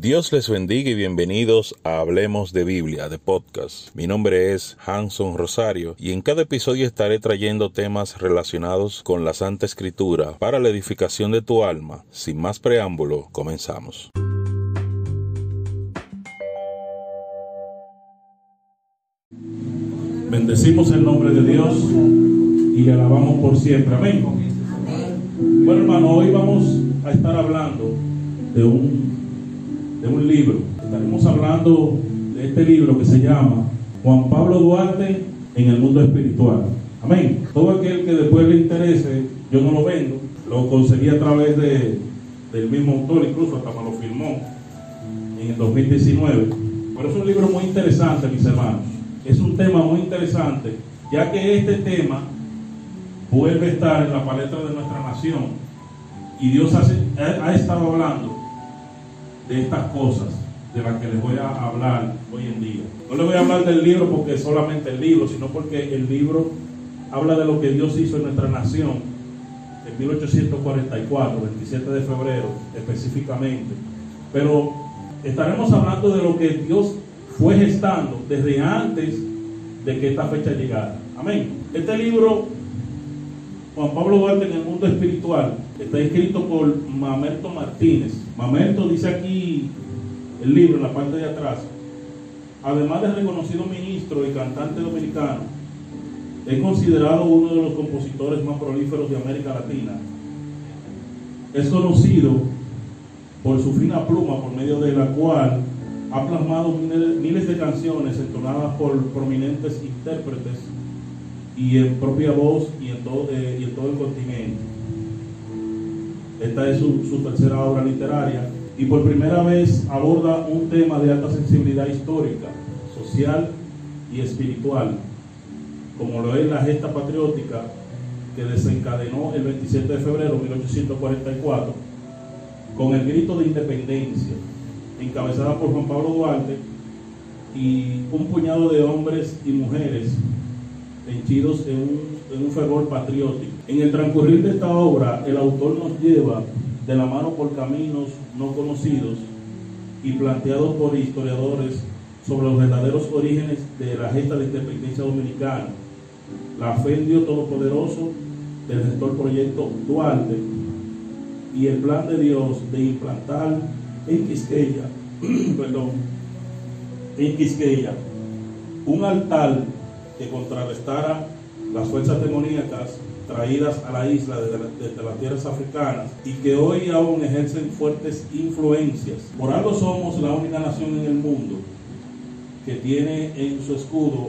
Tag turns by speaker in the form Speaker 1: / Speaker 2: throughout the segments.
Speaker 1: Dios les bendiga y bienvenidos a Hablemos de Biblia, de podcast. Mi nombre es Hanson Rosario y en cada episodio estaré trayendo temas relacionados con la Santa Escritura para la edificación de tu alma. Sin más preámbulo, comenzamos.
Speaker 2: Bendecimos el nombre de Dios y le alabamos por siempre. Amén. Bueno, hermano, hoy vamos a estar hablando de un de un libro. Estaremos hablando de este libro que se llama Juan Pablo Duarte en el mundo espiritual. Amén. Todo aquel que después le interese, yo no lo vendo, lo conseguí a través de, del mismo autor, incluso hasta me lo firmó en el 2019. Pero es un libro muy interesante, mis hermanos. Es un tema muy interesante, ya que este tema vuelve a estar en la paleta de nuestra nación. Y Dios ha estado hablando de estas cosas de las que les voy a hablar hoy en día. No les voy a hablar del libro porque es solamente el libro, sino porque el libro habla de lo que Dios hizo en nuestra nación en 1844, 27 de febrero específicamente. Pero estaremos hablando de lo que Dios fue gestando desde antes de que esta fecha llegara. Amén. Este libro, Juan Pablo Duarte en el mundo espiritual, está escrito por Mamerto Martínez. Mamerto dice aquí el libro en la parte de atrás, además de reconocido ministro y cantante dominicano, es considerado uno de los compositores más prolíferos de América Latina. Es conocido por su fina pluma, por medio de la cual ha plasmado miles de canciones entonadas por prominentes intérpretes y en propia voz y en todo, eh, y en todo el continente. Esta es su, tercera obra literaria y por primera vez aborda un tema de alta sensibilidad histórica, social y espiritual, como lo es la gesta patriótica que desencadenó el 27 de febrero de 1844 con el grito de independencia, encabezada por Juan Pablo Duarte y un puñado de hombres y mujeres henchidos en un, en un fervor patriótico. En el transcurrir de esta obra, el autor nos lleva de la mano por caminos no conocidos y planteados por historiadores sobre los verdaderos orígenes de la gesta de independencia dominicana, la fe en Dios Todopoderoso del gestor proyecto Duarte y el plan de Dios de implantar en Quisqueya, perdón, en Quisqueya, un altar que contrarrestara las fuerzas demoníacas traídas a la isla desde, las tierras africanas y que hoy aún ejercen fuertes influencias. Por algo somos la única nación en el mundo que tiene en su escudo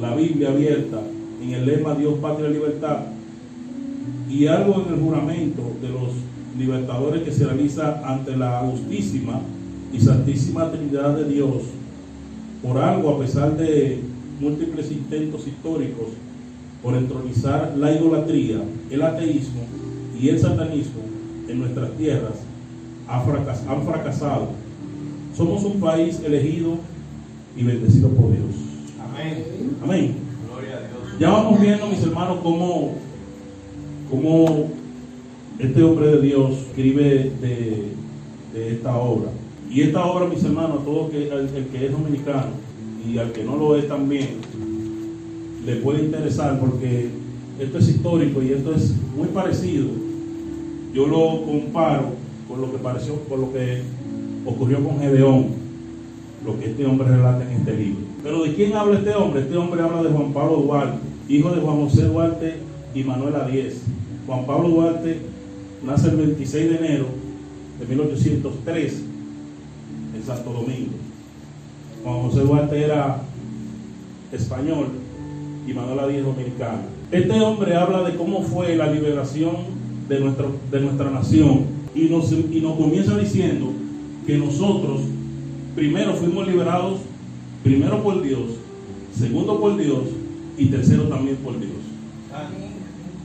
Speaker 2: la Biblia abierta en el lema Dios, Patria, Libertad y algo en el juramento de los libertadores que se realiza ante la justísima y santísima Trinidad de Dios. Por algo, a pesar de múltiples intentos históricos por entronizar la idolatría, el ateísmo y el satanismo en nuestras tierras, han fracasado. Somos un país elegido y bendecido por Dios. Amén. Amén. Gloria a Dios. Ya vamos viendo, mis hermanos, cómo, cómo este hombre de Dios escribe de, esta obra. Y esta obra, mis hermanos, todo que, el, el que es dominicano y al que no lo es también, le puede interesar porque esto es histórico y esto es muy parecido. Yo lo comparo con lo que pareció, con lo que ocurrió con Gedeón, lo que este hombre relata en este libro. Pero ¿de quién habla este hombre? Este hombre habla de Juan Pablo Duarte, hijo de Juan José Duarte y Manuela Díez. Juan Pablo Duarte nace el 26 de enero de 1803 en Santo Domingo. Juan José Duarte era español y Manuela Díaz dominicana. Este hombre habla de cómo fue la liberación de, nuestro, de nuestra nación y nos, y nos comienza diciendo que nosotros primero fuimos liberados, primero por Dios, segundo por Dios y tercero también por Dios.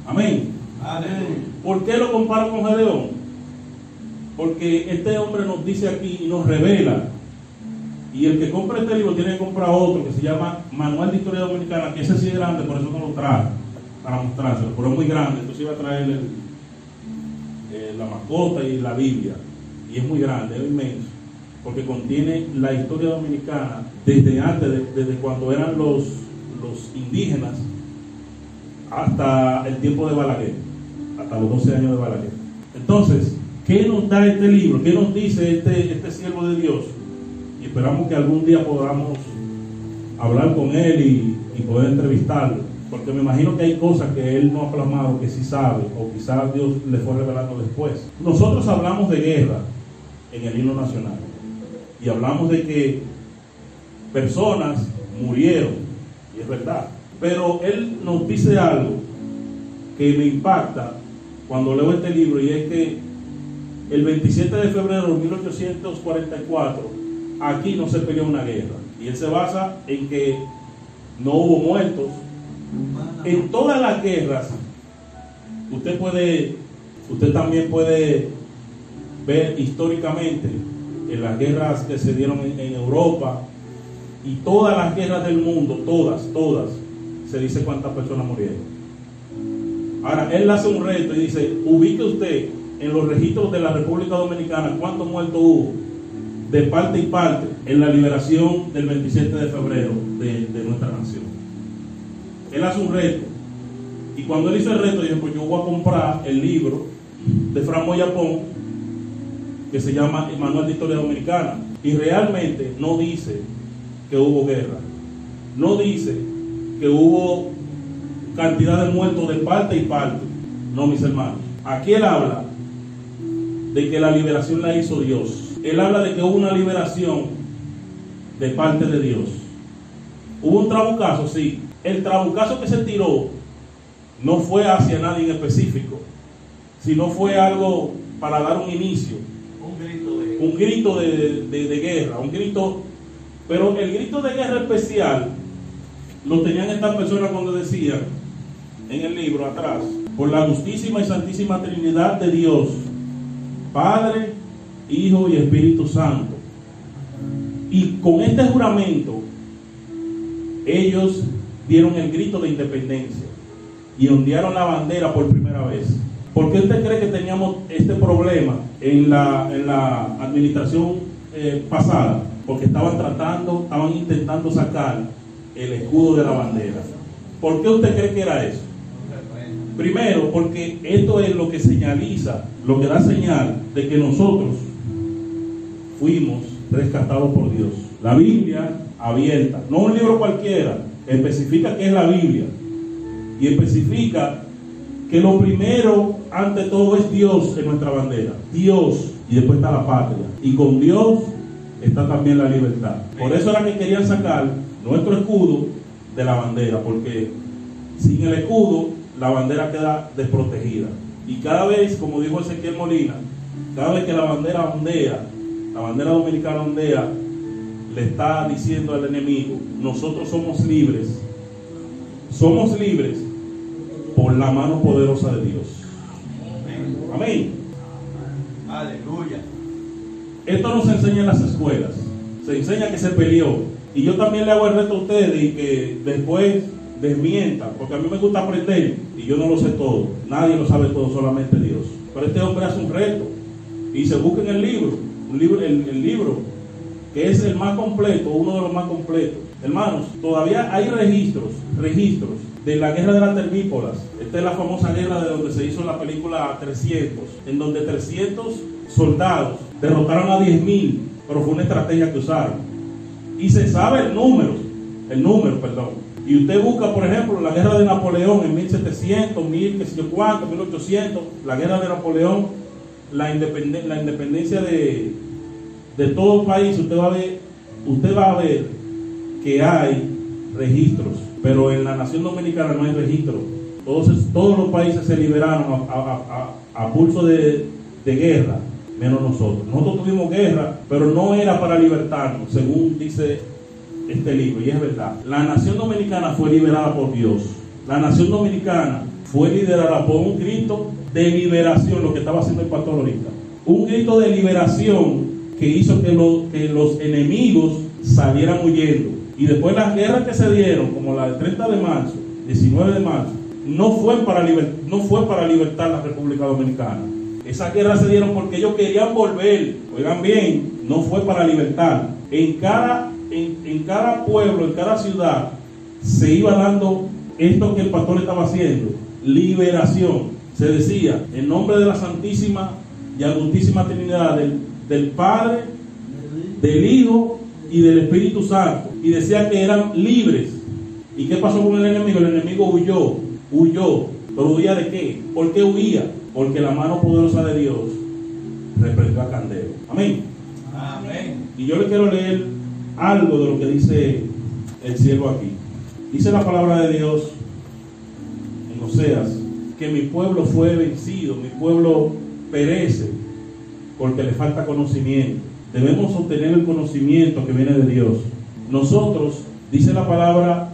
Speaker 2: Amén. Amén. ¿Por qué lo comparo con Gedeón? Porque este hombre nos dice aquí y nos revela y el que compra este libro tiene que comprar otro que se llama Manual de Historia Dominicana, que ese sí es grande, por eso no lo trae para mostrárselo, pero es muy grande, entonces iba a traer eh, la mascota y la Biblia, y es muy grande, es inmenso. porque contiene la historia dominicana desde antes, desde cuando eran los, los indígenas hasta el tiempo de Balaguer, hasta los 12 años de Balaguer. Entonces, ¿qué nos da este libro? ¿Qué nos dice este, este siervo de Dios? Esperamos que algún día podamos hablar con él y, poder entrevistarlo, porque me imagino que hay cosas que él no ha plasmado, que sí sabe, o quizás Dios le fue revelando después. Nosotros hablamos de guerra en el himno nacional, y hablamos de que personas murieron, y es verdad, pero él nos dice algo que me impacta cuando leo este libro, y es que el 27 de febrero de 1844, aquí no se peleó una guerra. Y él se basa en que no hubo muertos. En todas las guerras, usted puede, usted también puede ver históricamente en las guerras que se dieron en, Europa y todas las guerras del mundo, todas, todas, se dice cuántas personas murieron. Ahora, él hace un reto y dice, ubique usted en los registros de la República Dominicana cuántos muertos hubo de parte y parte en la liberación del 27 de febrero de, nuestra nación. Él hace un reto. Y cuando él hizo el reto, dijo, pues yo voy a comprar el libro de Fran Moyapón, que se llama El Manual de Historia Dominicana. Y realmente no dice que hubo guerra. No dice que hubo cantidad de muertos de parte y parte. No, mis hermanos. Aquí él habla de que la liberación la hizo Dios él habla de que hubo una liberación de parte de Dios. Hubo un trabucazo, sí. El trabucazo que se tiró no fue hacia nadie en específico, sino fue algo para dar un inicio. Un grito de, un grito de, guerra, un grito. Pero el grito de guerra especial lo tenían estas personas cuando decían en el libro atrás, por la justísima y santísima Trinidad de Dios, Padre, Hijo y Espíritu Santo. Y con este juramento, ellos dieron el grito de independencia y ondearon la bandera por primera vez. ¿Por qué usted cree que teníamos este problema en la, en la administración eh, pasada? Porque estaban tratando, estaban intentando sacar el escudo de la bandera. ¿Por qué usted cree que era eso? Primero, porque esto es lo que señaliza, lo que da señal de que nosotros fuimos rescatados por Dios. La Biblia abierta, no un libro cualquiera, especifica que es la Biblia y especifica que lo primero ante todo es Dios en nuestra bandera. Dios y después está la patria. Y con Dios está también la libertad. Por eso era que querían sacar nuestro escudo de la bandera, porque sin el escudo la bandera queda desprotegida. Y cada vez, como dijo Ezequiel Molina, cada vez que la bandera ondea, la bandera dominicana ondea, le está diciendo al enemigo, nosotros somos libres, somos libres por la mano poderosa de Dios. Amén. Aleluya. Esto no se enseña en las escuelas, se enseña que se peleó. Y yo también le hago el reto a ustedes y que después desmientan, porque a mí me gusta aprender y yo no lo sé todo. Nadie lo sabe todo, solamente Dios. Pero este hombre hace un reto y se busca en el libro libro, el, libro que es el más completo, uno de los más completos. Hermanos, todavía hay registros, registros de la guerra de las termípolas. Esta es la famosa guerra de donde se hizo la película 300, en donde 300 soldados derrotaron a 10.000, pero fue una estrategia que usaron. Y se sabe el número, el número, perdón. Y usted busca, por ejemplo, la guerra de Napoleón en 1700, 1000, qué sé yo cuánto, 1800, la guerra de Napoleón, la independencia de, de todo país, usted va a ver, usted va a ver que hay registros, pero en la nación dominicana no hay registro. Todos, todos los países se liberaron a, pulso de, de, guerra, menos nosotros. Nosotros tuvimos guerra, pero no era para libertarnos, según dice este libro, y es verdad. La nación dominicana fue liberada por Dios. La nación dominicana fue liderada por un grito de liberación, lo que estaba haciendo el pastor ahorita. Un grito de liberación que hizo que, que los enemigos salieran huyendo. Y después las guerras que se dieron, como la del 30 de marzo, 19 de marzo, no fue para, no fue para libertar la República Dominicana, Esas guerras se dieron porque ellos querían volver. Oigan bien, no fue para libertad. En cada, en, en cada pueblo, en cada ciudad, se iba dando esto que el pastor estaba haciendo, liberación. Se decía, en nombre de la Santísima y Agustísima Trinidad, del, del Padre, del Hijo y del Espíritu Santo. Y decía que eran libres. ¿Y qué pasó con el enemigo? El enemigo huyó, huyó. ¿Pero huía de qué? ¿Por qué huía? Porque la mano poderosa de Dios reprendió a Candelo. Amén.
Speaker 3: Amén.
Speaker 2: Y yo le quiero leer algo de lo que dice el cielo aquí. Dice la palabra de Dios en Oseas que mi pueblo fue vencido, mi pueblo perece porque le falta conocimiento. Debemos obtener el conocimiento que viene de Dios. Nosotros, dice la palabra,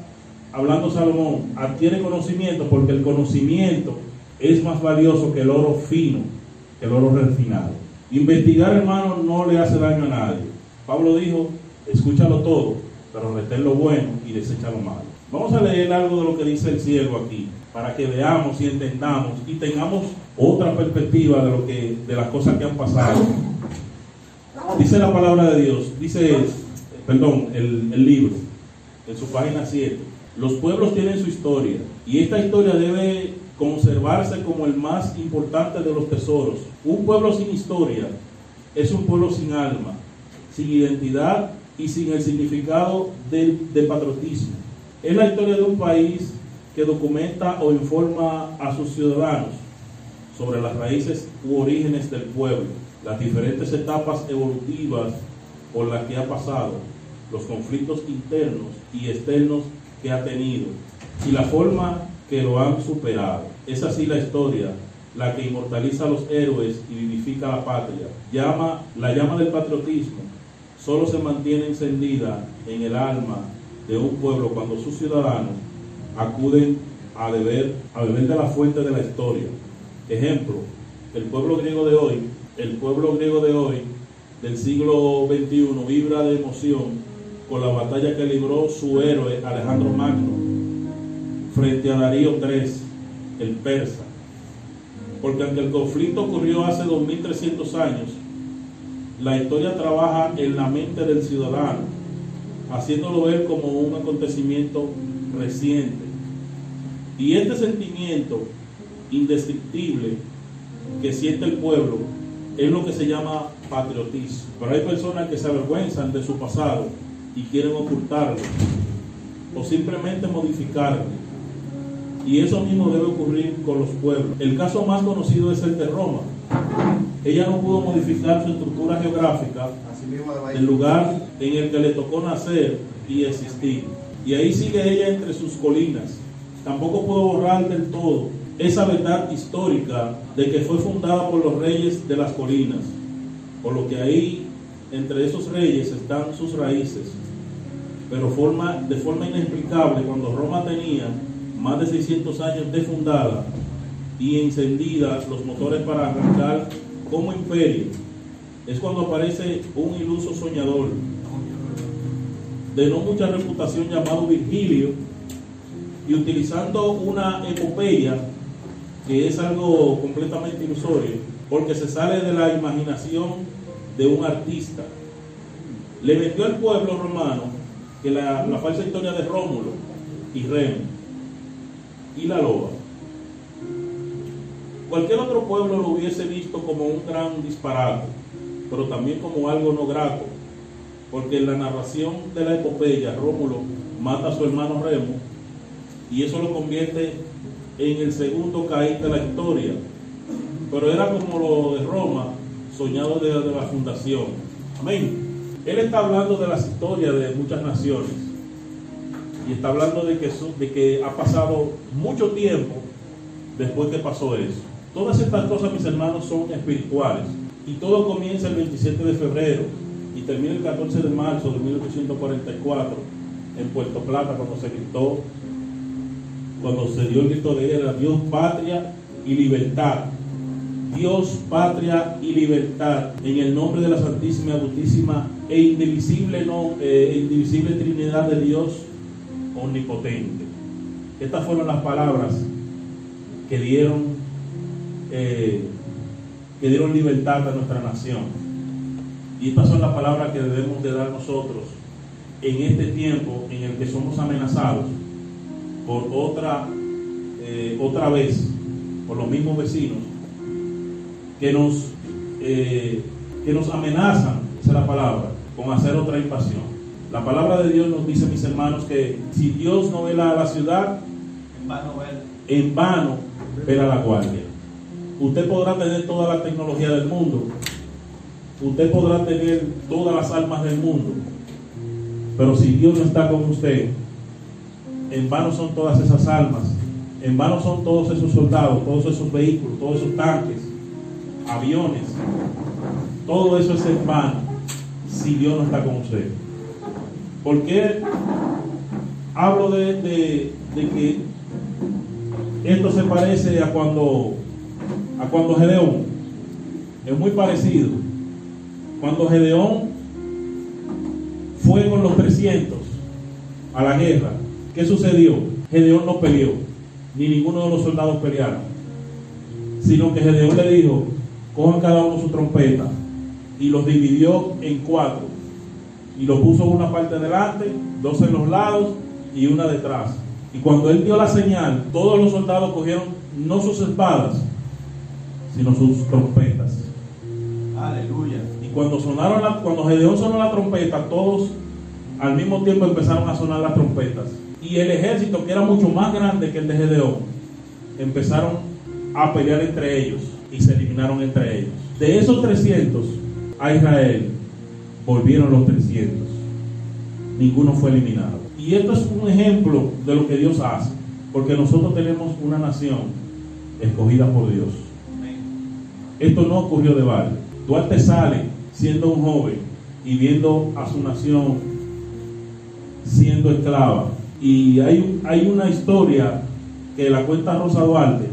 Speaker 2: hablando Salomón, adquiere conocimiento porque el conocimiento es más valioso que el oro fino, que el oro refinado. Investigar, hermano, no le hace daño a nadie. Pablo dijo, escúchalo todo, pero retén lo bueno y desecha lo malo. Vamos a leer algo de lo que dice el cielo aquí, para que veamos y entendamos y tengamos otra perspectiva de lo que, de las cosas que han pasado. Dice la palabra de Dios, dice, perdón, el, el libro, en su página 7. Los pueblos tienen su historia y esta historia debe conservarse como el más importante de los tesoros. Un pueblo sin historia es un pueblo sin alma, sin identidad y sin el significado del, del patriotismo. Es la historia de un país que documenta o informa a sus ciudadanos sobre las raíces u orígenes del pueblo, las diferentes etapas evolutivas por las que ha pasado, los conflictos internos y externos que ha tenido y la forma que lo han superado. Es así la historia, la que inmortaliza a los héroes y vivifica la patria. Llama, la llama del patriotismo solo se mantiene encendida en el alma de un pueblo cuando sus ciudadanos acuden a beber, a de la fuente de la historia. Ejemplo, el pueblo griego de hoy, el pueblo griego de hoy del siglo XXI vibra de emoción con la batalla que libró su héroe Alejandro Magno frente a Darío III, el persa. Porque aunque el conflicto ocurrió hace 2300 años, la historia trabaja en la mente del ciudadano, haciéndolo ver como un acontecimiento reciente. Y este sentimiento indescriptible que siente el pueblo es lo que se llama patriotismo. Pero hay personas que se avergüenzan de su pasado y quieren ocultarlo o simplemente modificarlo. Y eso mismo debe ocurrir con los pueblos. El caso más conocido es el de Roma. Ella no pudo modificar su estructura geográfica del lugar en el que le tocó nacer y existir. Y ahí sigue ella entre sus colinas. Tampoco pudo borrar del todo esa verdad histórica de que fue fundada por los reyes de las colinas. Por lo que ahí, entre esos reyes, están sus raíces. Pero forma, de forma inexplicable, cuando Roma tenía más de 600 años de fundada y encendida los motores para arrancar como imperio, es cuando aparece un iluso soñador de no mucha reputación llamado Virgilio y utilizando una epopeya que es algo completamente ilusorio porque se sale de la imaginación de un artista. Le vendió al pueblo romano que la, la falsa historia de Rómulo y Remo y la loba. Cualquier otro pueblo lo hubiese visto como un gran disparate, pero también como algo no grato, porque en la narración de la epopeya Rómulo mata a su hermano Remo y eso lo convierte en el segundo caín de la historia. Pero era como lo de Roma, soñado desde la fundación. Amén. Él está hablando de las historias de muchas naciones y está hablando de que, de que ha pasado mucho tiempo después que pasó eso. Todas estas cosas, mis hermanos, son espirituales y todo comienza el 27 de febrero y termina el 14 de marzo de 1844 en Puerto Plata cuando se gritó, cuando se dio el grito de guerra, Dios, patria y libertad. Dios, patria y libertad, en el nombre de la Santísima, Agustísima e indivisible, no, eh, indivisible Trinidad de Dios omnipotente. Estas fueron las palabras que dieron eh, que dieron libertad a nuestra nación. Y estas son las palabras que debemos de dar nosotros en este tiempo en el que somos amenazados por otra, eh, otra vez, por los mismos vecinos, que nos, eh, que nos amenazan, esa es la palabra, con hacer otra invasión. La palabra de Dios nos dice, mis hermanos, que si Dios no vela a la ciudad,
Speaker 3: En vano ver.
Speaker 2: en vano vela la guardia. Usted podrá tener toda la tecnología del mundo, usted podrá tener todas las armas del mundo, pero si Dios no está con usted, en vano son todas esas armas, en vano son todos esos soldados, todos esos vehículos, todos esos tanques, aviones, todo eso es en vano si Dios no está con usted. ¿Por qué hablo de, de- de que esto se parece a cuando a cuando Gedeón es muy parecido. Cuando Gedeón fue con los 300 a la guerra ¿qué sucedió? Gedeón no peleó ni ninguno de los soldados pelearon sino que Gedeón le dijo cojan cada uno su trompeta y los dividió en cuatro y lo puso una parte delante, dos en los lados y una detrás. Y cuando él dio la señal, todos los soldados cogieron no sus espadas, sino sus trompetas.
Speaker 3: Aleluya.
Speaker 2: Y cuando sonaron la- cuando Gedeón sonó la trompeta, todos al mismo tiempo empezaron a sonar las trompetas. Y el ejército, que era mucho más grande que el de Gedeón, empezaron a pelear entre ellos y se eliminaron entre ellos. De esos 300 a Israel volvieron los 300. Ninguno fue eliminado. Y esto es un ejemplo de lo que Dios hace, porque nosotros tenemos una nación escogida por Dios. Esto no ocurrió de balde. Duarte sale siendo un joven y viendo a su nación siendo esclava. Y hay, hay una historia que la cuenta Rosa Duarte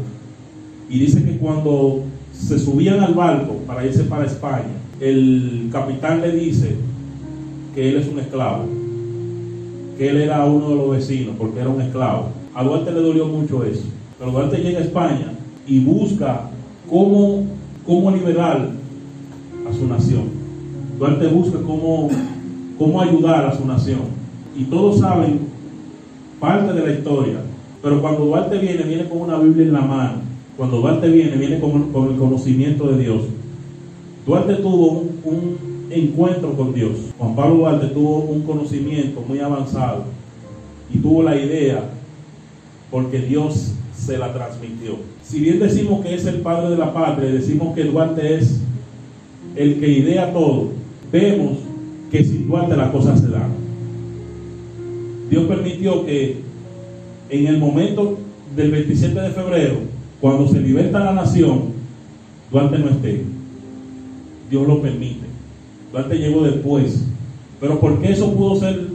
Speaker 2: y dice que cuando se subían al barco para irse para España, el capitán le dice que él es un esclavo, que él era uno de los vecinos porque era un esclavo. A Duarte le dolió mucho eso. Pero Duarte llega a España y busca cómo, cómo liberar a su nación. Duarte busca cómo, cómo ayudar a su nación. Y todos saben parte de la historia. Pero cuando Duarte viene, viene con una Biblia en la mano. Cuando Duarte viene, viene con, con el conocimiento de Dios. Duarte tuvo un, un encuentro con Dios. Juan Pablo Duarte tuvo un conocimiento muy avanzado y tuvo la idea porque Dios se la transmitió. Si bien decimos que es el padre de la patria, decimos que Duarte es el que idea todo, vemos que sin Duarte las cosas se dan. Dios permitió que en el momento del 27 de febrero, cuando se liberta la nación, Duarte no esté. Dios lo permite. Duarte llegó después. Pero ¿por qué eso pudo ser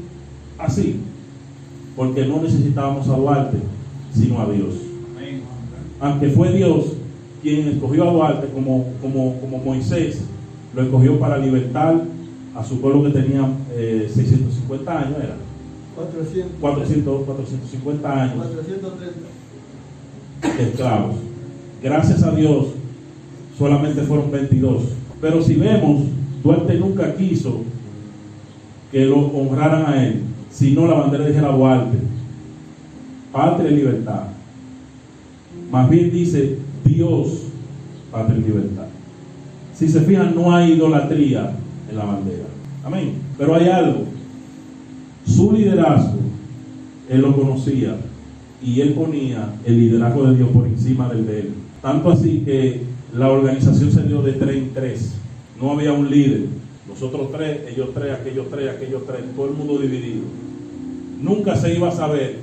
Speaker 2: así? Porque no necesitábamos a Duarte, sino a Dios. Aunque fue Dios quien escogió a Duarte como, como, como Moisés, lo escogió para libertar a su pueblo que tenía eh, 650 años, era
Speaker 4: 400,
Speaker 2: 400, 450 años
Speaker 4: 430.
Speaker 2: de esclavos. Gracias a Dios, solamente fueron 22. Pero si vemos, Duarte nunca quiso que lo honraran a él, sino la bandera dijera Duarte, patria y libertad. Más bien dice Dios, patria y libertad. Si se fijan, no hay idolatría en la bandera. Amén. Pero hay algo. Su liderazgo, él lo conocía y él ponía el liderazgo de Dios por encima del de él. Tanto así que la organización se dio de tres en tres. No había un líder. Nosotros tres, ellos tres, aquellos tres, aquellos tres, todo el mundo dividido. Nunca se iba a saber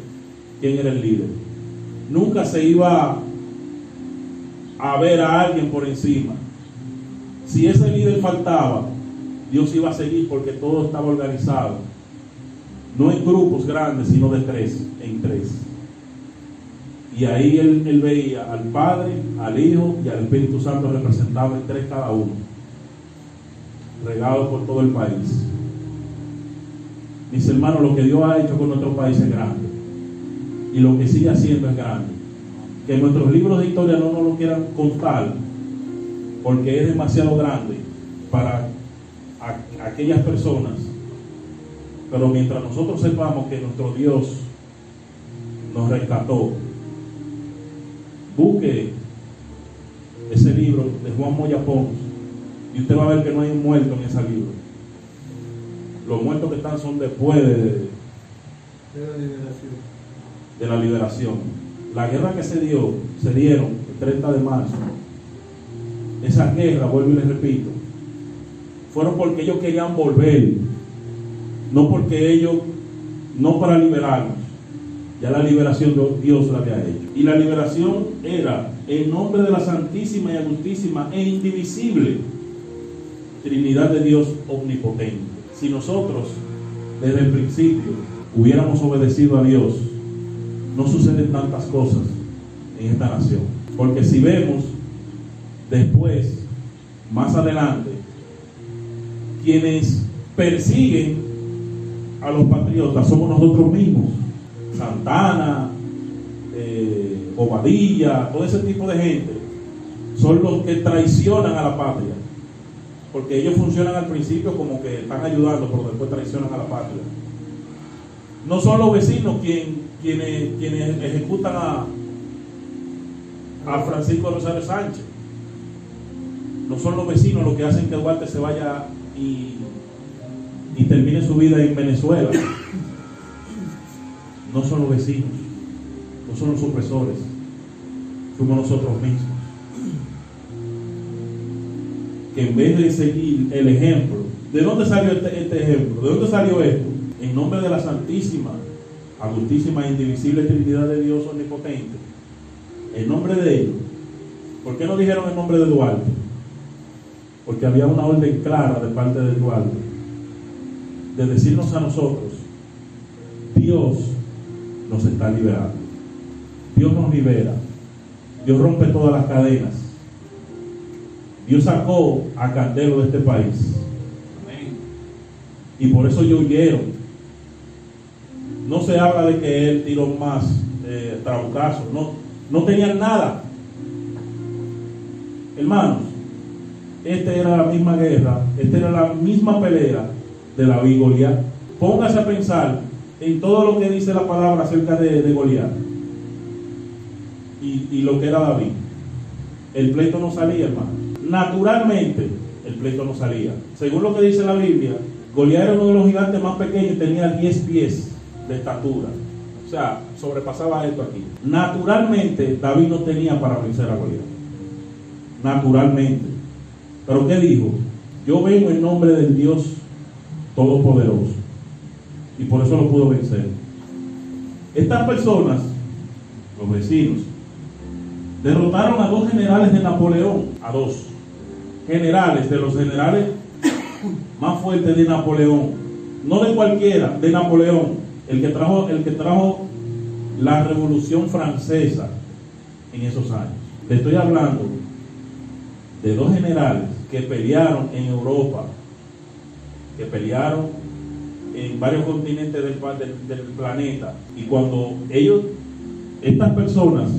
Speaker 2: quién era el líder. Nunca se iba a ver a alguien por encima. Si ese líder faltaba, Dios iba a seguir porque todo estaba organizado. No en grupos grandes, sino de tres en tres. Y ahí él, él veía al Padre, al Hijo y al Espíritu Santo representados en tres cada uno, regados por todo el país. Mis hermanos, lo que Dios ha hecho con nuestro país es grande. Y lo que sigue haciendo es grande. Que nuestros libros de historia no nos lo quieran contar, porque es demasiado grande para aquellas personas. Pero mientras nosotros sepamos que nuestro Dios nos rescató, busque ese libro de Juan Moya Pons y usted va a ver que no hay un muerto en ese libro. Los muertos que están son después de,
Speaker 4: de la liberación.
Speaker 2: de la liberación. La guerra que se dio, se dieron el 30 de marzo. Esa guerra, vuelvo y les repito, fueron porque ellos querían volver, no porque ellos, no para liberarnos. Ya la liberación Dios la había hecho. Y la liberación era en nombre de la Santísima y Agustísima e Indivisible Trinidad de Dios Omnipotente. Si nosotros desde el principio hubiéramos obedecido a Dios, no suceden tantas cosas en esta nación. Porque si vemos después, más adelante, quienes persiguen a los patriotas somos nosotros mismos. Santana, eh, Bobadilla, todo ese tipo de gente son los que traicionan a la patria. Porque ellos funcionan al principio como que están ayudando, pero después traicionan a la patria. No son los vecinos quien, quienes, quienes ejecutan a, a Francisco Rosario Sánchez. No son los vecinos los que hacen que Duarte se vaya y, y termine su vida en Venezuela. No son los vecinos, no son los opresores, fuimos nosotros mismos. Que en vez de seguir el ejemplo, ¿de dónde salió este, este ejemplo? ¿De dónde salió esto? En nombre de la Santísima, Agustísima e Indivisible Trinidad de Dios Omnipotente. En nombre de ellos. ¿Por qué no dijeron el nombre de Duarte? Porque había una orden clara de parte de Duarte de decirnos a nosotros, Dios nos está liberando. Dios nos libera. Dios rompe todas las cadenas. Dios sacó a Candelo de este país. Y por eso ellos huyeron. No se habla de que él tiró más eh, trabucazos. No, no tenían nada. Hermanos, esta era la misma guerra, esta era la misma pelea de la y Goliat. Póngase a pensar en todo lo que dice la palabra acerca de, Goliat y, y lo que era David. El pleito no salía, hermano. Naturalmente, el pleito no salía. Según lo que dice la Biblia, Goliat era uno de los gigantes más pequeños y tenía 10 pies de estatura. O sea, sobrepasaba esto aquí. Naturalmente, David no tenía para vencer a Goliat. Naturalmente. Pero ¿qué dijo? Yo vengo en nombre del Dios Todopoderoso. Y por eso lo pudo vencer. Estas personas, los vecinos, derrotaron a dos generales de Napoleón, a dos generales, de los generales más fuertes de Napoleón, no de cualquiera, de Napoleón, el que trajo, el que trajo la revolución francesa en esos años. Le estoy hablando de dos generales que pelearon en Europa, que pelearon en varios continentes del, del- planeta, y cuando ellos, estas personas,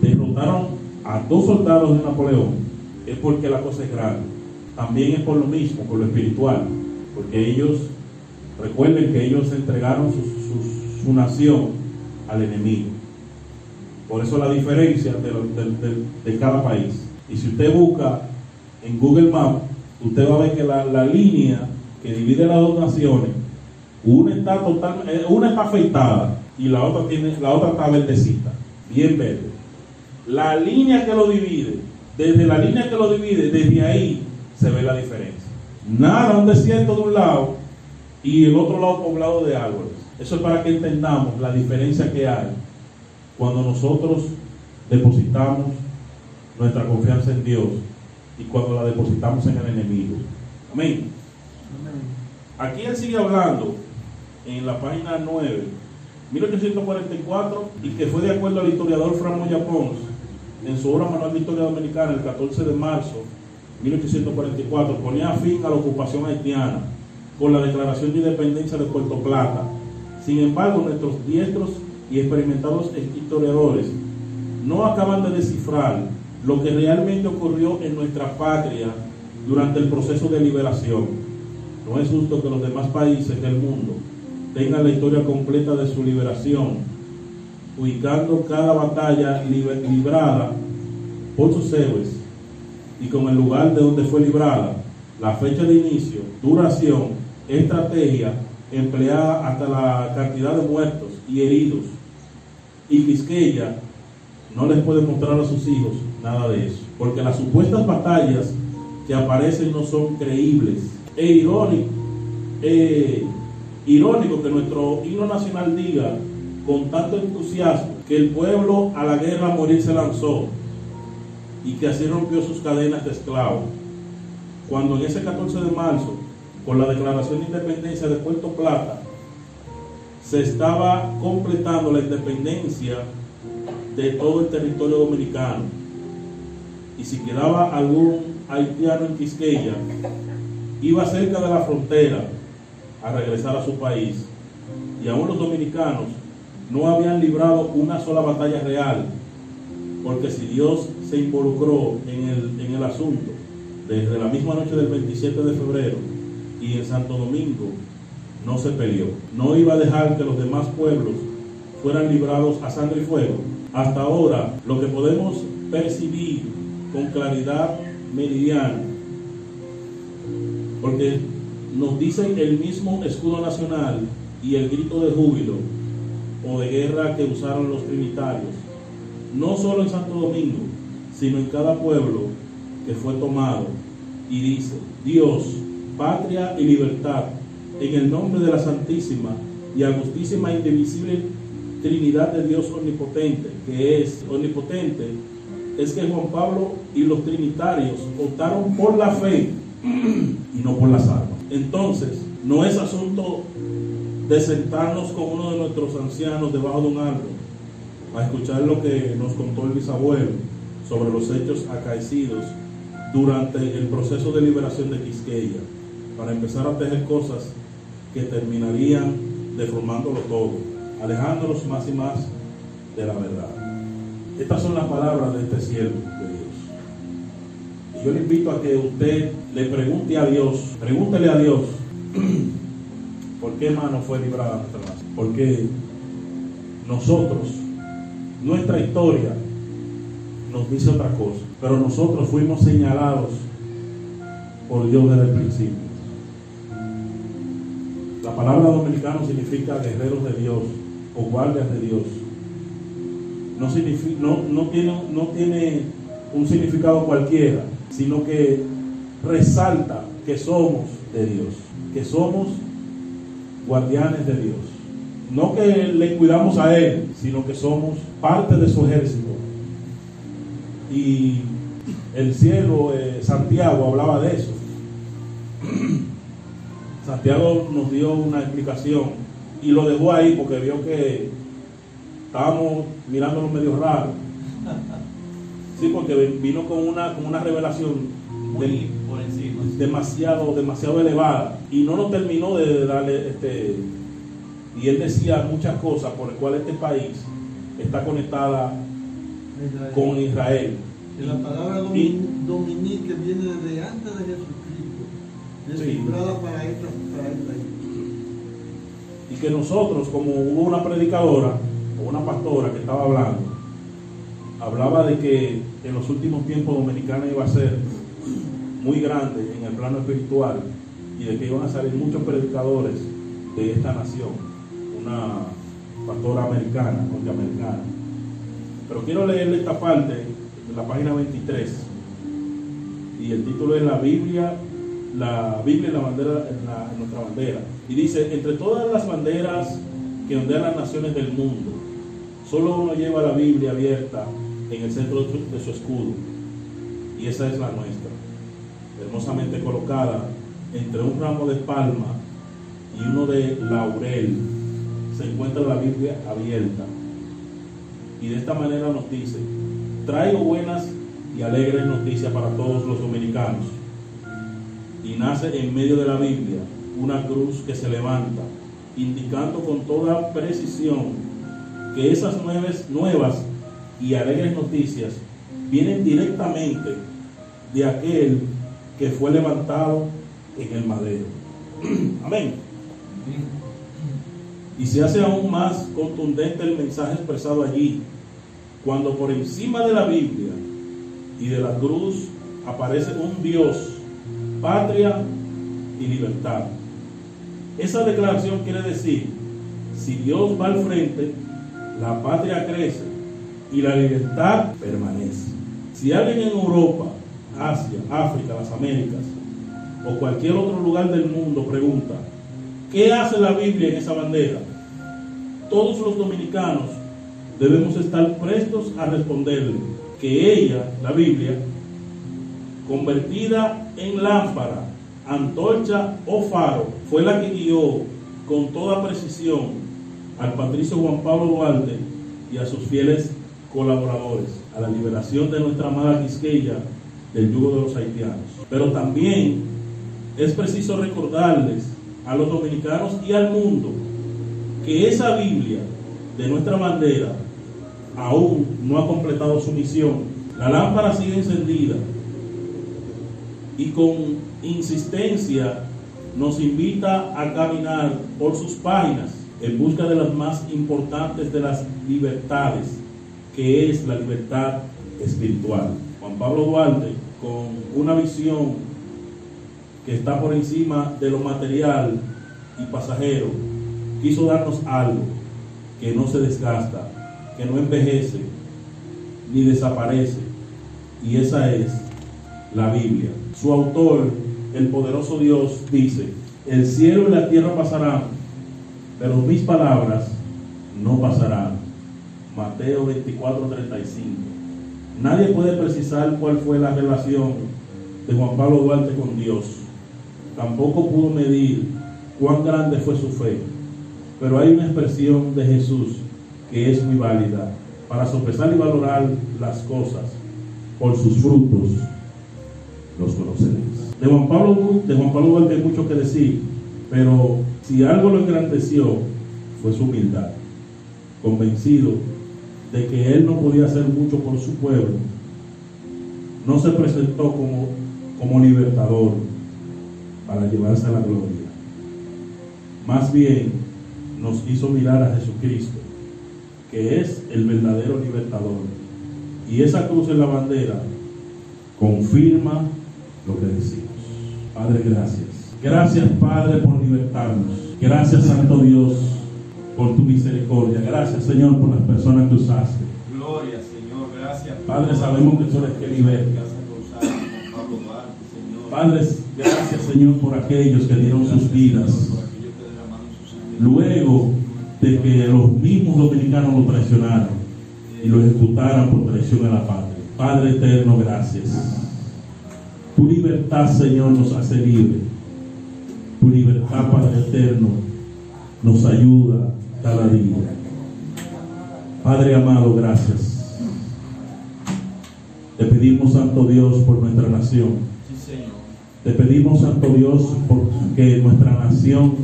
Speaker 2: derrotaron a dos soldados de Napoleón, es porque la cosa es grande. También es por lo mismo, por lo espiritual, porque ellos, recuerden que ellos entregaron su, su- nación al enemigo. Por eso la diferencia de- de- de cada país. Y si usted busca en Google Maps, usted va a ver que la, la línea que divide las dos naciones, una está total, eh, una está afeitada y la otra tiene, la otra está verdecita, bien verde. La línea que lo divide, desde la línea que lo divide, desde ahí se ve la diferencia. Nada, un desierto de un lado y el otro lado poblado de árboles. Eso es para que entendamos la diferencia que hay cuando nosotros depositamos nuestra confianza en Dios y cuando la depositamos en el enemigo. Amén. Aquí él sigue hablando en la página 9, 1844, y que fue de acuerdo al historiador Fran Moya Pons, en su obra Manual de Historia Dominicana, el 14 de marzo de 1844, ponía fin a la ocupación haitiana con la declaración de independencia de Puerto Plata. Sin embargo, nuestros diestros y experimentados historiadores no acaban de descifrar lo que realmente ocurrió en nuestra patria durante el proceso de liberación. No es justo que los demás países del mundo tengan la historia completa de su liberación, ubicando cada batalla librada por sus héroes y con el lugar de donde fue librada, la fecha de inicio, duración, estrategia empleada hasta la cantidad de muertos y heridos. Y Quisqueya no les puede mostrar a sus hijos nada de eso, porque las supuestas batallas que aparecen no son creíbles. Es irónico, irónico que nuestro himno nacional diga con tanto entusiasmo que el pueblo a la guerra a morir se lanzó y que así rompió sus cadenas de esclavos. Cuando en ese 14 de marzo, con la declaración de independencia de Puerto Plata, se estaba completando la independencia de todo el territorio dominicano. Y si quedaba algún haitiano en Quisqueya, iba cerca de la frontera a regresar a su país. Y aún los dominicanos no habían librado una sola batalla real, porque si Dios se involucró en el, en el asunto desde la misma noche del 27 de febrero y en Santo Domingo, no se peleó. No iba a dejar que los demás pueblos fueran librados a sangre y fuego. Hasta ahora, lo que podemos percibir con claridad meridiana, porque nos dicen el mismo escudo nacional y el grito de júbilo o de guerra que usaron los trinitarios, no solo en Santo Domingo, sino en cada pueblo que fue tomado, y dice, Dios, patria y libertad, en el nombre de la Santísima y Augustísima e Indivisible Trinidad de Dios Omnipotente, que es omnipotente, es que Juan Pablo y los trinitarios optaron por la fe y no por las armas. Entonces, no es asunto de sentarnos con uno de nuestros ancianos debajo de un árbol a escuchar lo que nos contó el bisabuelo sobre los hechos acaecidos durante el proceso de liberación de Quisqueya, para empezar a tejer cosas que terminarían deformándolo todo, alejándolos más y más de la verdad. Estas son las palabras de este siervo de Dios. Y yo le invito a que usted le pregunte a Dios, pregúntele a Dios, ¿por qué mano fue librada nuestra nación? Porque nosotros, nuestra historia, nos dice otra cosa, pero nosotros fuimos señalados por Dios desde el principio. La palabra dominicano significa guerreros de Dios o guardias de Dios. No, no, no, tiene, no tiene un significado cualquiera, sino que resalta que somos de Dios, que somos guardianes de Dios. No que le cuidamos a Él, sino que somos parte de su ejército y el cielo, eh, Santiago hablaba de eso. Santiago nos dio una explicación y lo dejó ahí porque vio que estábamos mirándolo medio raro. Sí, porque vino con una, con una revelación
Speaker 3: Muy por encima.
Speaker 2: demasiado, demasiado elevada y no nos terminó de darle este y él decía muchas cosas por las cuales este país está conectada con Israel.
Speaker 4: Que la palabra dominique viene desde antes de Jesucristo, descifrada para esta, para esta
Speaker 2: y que nosotros, como hubo una predicadora o una pastora que estaba hablando, hablaba de que en los últimos tiempos Dominicana iba a ser muy grande en el plano espiritual y de que iban a salir muchos predicadores de esta nación, una pastora americana, norteamericana. Pero quiero leerle esta parte de la página 23 y el título es La Biblia, la Biblia en, la bandera, la- nuestra bandera. Y dice, entre todas las banderas que ondean las naciones del mundo, solo uno lleva la Biblia abierta en el centro de su, escudo. Y esa es la nuestra, hermosamente colocada entre un ramo de palma y uno de laurel. Se encuentra la Biblia abierta. Y de esta manera nos dice, traigo buenas y alegres noticias para todos los dominicanos. Y nace en medio de la Biblia una cruz que se levanta, indicando con toda precisión que esas nuevas, nuevas y alegres noticias vienen directamente de aquel que fue levantado en el madero. Amén. Y se hace aún más contundente el mensaje expresado allí, cuando por encima de la Biblia y de la cruz aparece un Dios, patria y libertad. Esa declaración quiere decir, si Dios va al frente, la patria crece y la libertad permanece. Si alguien en Europa, Asia, África, las Américas o cualquier otro lugar del mundo pregunta, ¿qué hace la Biblia en esa bandera? Todos los dominicanos debemos estar prestos a responderle que ella, la Biblia, convertida en lámpara, antorcha o faro, fue la que guió con toda precisión al patricio Juan Pablo Duarte y a sus fieles colaboradores a la liberación de nuestra amada Quisqueya del yugo de los haitianos. Pero también es preciso recordarles a los dominicanos y al mundo que esa Biblia de nuestra bandera aún no ha completado su misión. La lámpara sigue encendida y con insistencia nos invita a caminar por sus páginas en busca de las más importantes de las libertades, que es la libertad espiritual. Juan Pablo Duarte, con una visión que está por encima de lo material y pasajero, quiso darnos algo que no se desgasta, que no envejece ni desaparece, y esa es la Biblia. Su autor, el poderoso Dios, dice, el cielo y la tierra pasarán, pero mis palabras no pasarán. Mateo 24, 35. Nadie puede precisar cuál fue la relación de Juan Pablo Duarte con Dios. Tampoco pudo medir cuán grande fue su fe. Pero hay una expresión de Jesús que es muy válida. Para sopesar y valorar las cosas por sus frutos los conoceréis. De Juan Pablo, de Juan Pablo Duarte hay mucho que decir, pero si algo lo engrandeció fue su humildad, convencido de que él no podía hacer mucho por su pueblo, no se presentó como, como libertador para llevarse a la gloria. Más bien nos hizo mirar a Jesucristo, que es el verdadero libertador. Y esa cruz en la bandera confirma lo que decimos. Padre, gracias. Gracias, Padre, por libertarnos. Gracias, Santo Dios, por tu misericordia. Gracias, Señor, por las personas que usaste.
Speaker 3: Gloria, Señor. Gracias.
Speaker 2: Padre, sabemos que tú eres que liberta. Padre, gracias, Señor, por aquellos que dieron sus vidas. Luego de que los mismos dominicanos lo traicionaron y lo ejecutaran por traición a la patria. Padre eterno, gracias. Tu libertad, Señor, nos hace libres. Tu libertad, Padre eterno, nos ayuda cada día. Padre amado, gracias. Te pedimos, Santo Dios, por nuestra nación. Te pedimos, Santo Dios, porque nuestra nación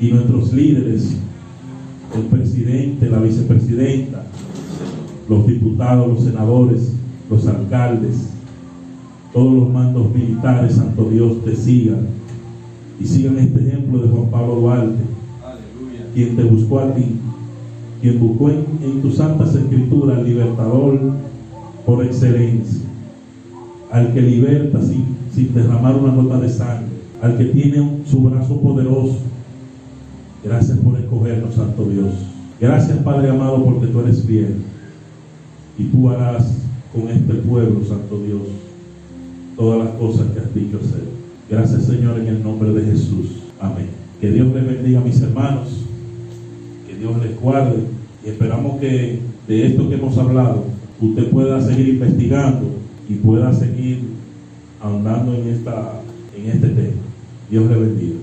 Speaker 2: y nuestros líderes, el presidente, la vicepresidenta, los diputados, los senadores, los alcaldes, todos los mandos militares, Santo Dios, te sigan y sigan este ejemplo de Juan Pablo Duarte,
Speaker 3: Aleluya.
Speaker 2: quien te buscó a ti, quien buscó en, en tus santas escrituras al libertador por excelencia, al que liberta sin, sin derramar una gota de sangre, al que tiene un- su brazo poderoso. Gracias por escogernos, Santo Dios. Gracias, Padre amado, porque tú eres fiel y tú harás con este pueblo, Santo Dios, todas las cosas que has dicho hacer. Gracias, Señor, en el nombre de Jesús. Amén. Que Dios les bendiga a mis hermanos, que Dios les guarde y esperamos que de esto que hemos hablado, usted pueda seguir investigando y pueda seguir ahondando en, esta, en este tema. Dios le bendiga.